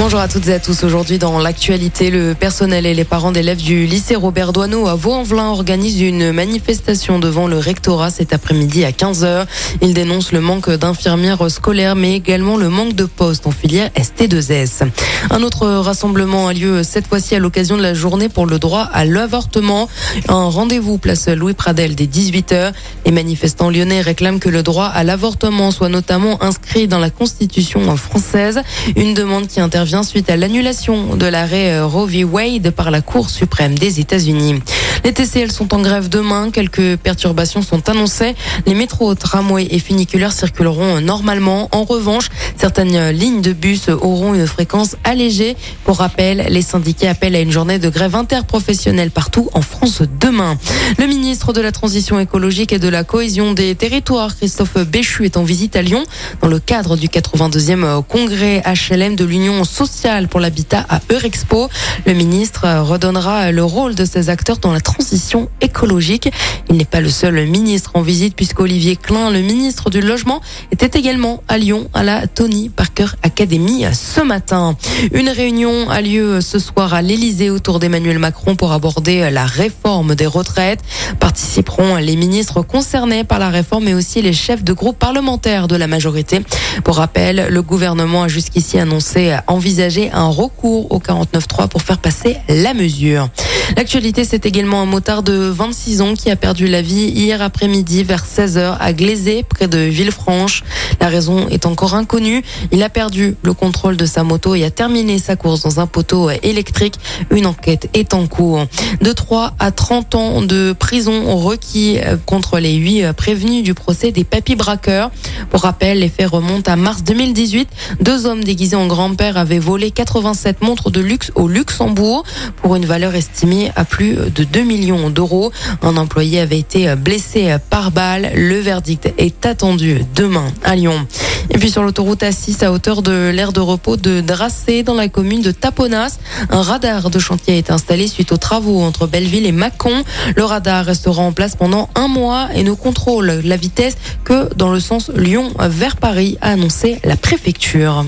Bonjour à toutes et à tous. Aujourd'hui, dans l'actualité, le personnel et les parents d'élèves du lycée Robert Doisneau à Vaux-en-Velin organisent une manifestation devant le rectorat cet après-midi à 15h. Ils dénoncent le manque d'infirmières scolaires, mais également le manque de postes en filière ST2S. Un autre rassemblement a lieu cette fois-ci à l'occasion de la journée pour le droit à l'avortement. Un rendez-vous place Louis Pradel dès 18h. Les manifestants lyonnais réclament que le droit à l'avortement soit notamment inscrit dans la Constitution française. Une demande qui intervient suite à l'annulation de l'arrêt euh, Roe v. Wade par la Cour suprême des États-Unis. Les TCL sont en grève demain. Quelques perturbations sont annoncées. Les métros, tramways et funiculaires circuleront normalement. En revanche, certaines lignes de bus auront une fréquence allégée. Pour rappel, les syndicats appellent à une journée de grève interprofessionnelle partout en France demain. Le ministre de la Transition écologique et de la cohésion des territoires, Christophe Béchu, est en visite à Lyon dans le cadre du 82e congrès HLM de l'Union sociale pour l'habitat à Eurexpo. Le ministre redonnera le rôle de ces acteurs dans la transition écologique. Il n'est pas le seul ministre en visite puisqu'Olivier Klein, le ministre du Logement, était également à Lyon à la Tony Parker Academy ce matin. Une réunion a lieu ce soir à l'Elysée autour d'Emmanuel Macron pour aborder la réforme des retraites. Participeront les ministres concernés par la réforme et aussi les chefs de groupe parlementaires de la majorité. Pour rappel, le gouvernement a jusqu'ici annoncé envisager un recours au 49.3 pour faire passer la mesure. L'actualité, c'est également un motard de 26 ans qui a perdu la vie hier après-midi vers 16h à Glazé, près de Villefranche. La raison est encore inconnue. Il a perdu le contrôle de sa moto et a terminé sa course dans un poteau électrique. Une enquête est en cours. De 3 à 30 ans de prison requis contre les 8 prévenus du procès des papy braqueurs. Pour rappel, les faits remontent à mars 2018. Deux hommes déguisés en grand-père avaient volé 87 montres de luxe au Luxembourg pour une valeur estimée à plus de 2 millions d'euros. Un employé avait été blessé par balle. Le verdict est attendu demain à Lyon. Et puis sur l'autoroute A6 à hauteur de l'aire de repos de Dracé dans la commune de Taponas, un radar de chantier est installé suite aux travaux entre Belleville et Mâcon. Le radar restera en place pendant un mois et ne contrôle la vitesse que dans le sens Lyon vers Paris, a annoncé la préfecture.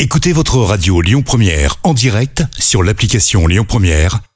Écoutez votre radio Lyon Première en direct sur l'application Lyon Première,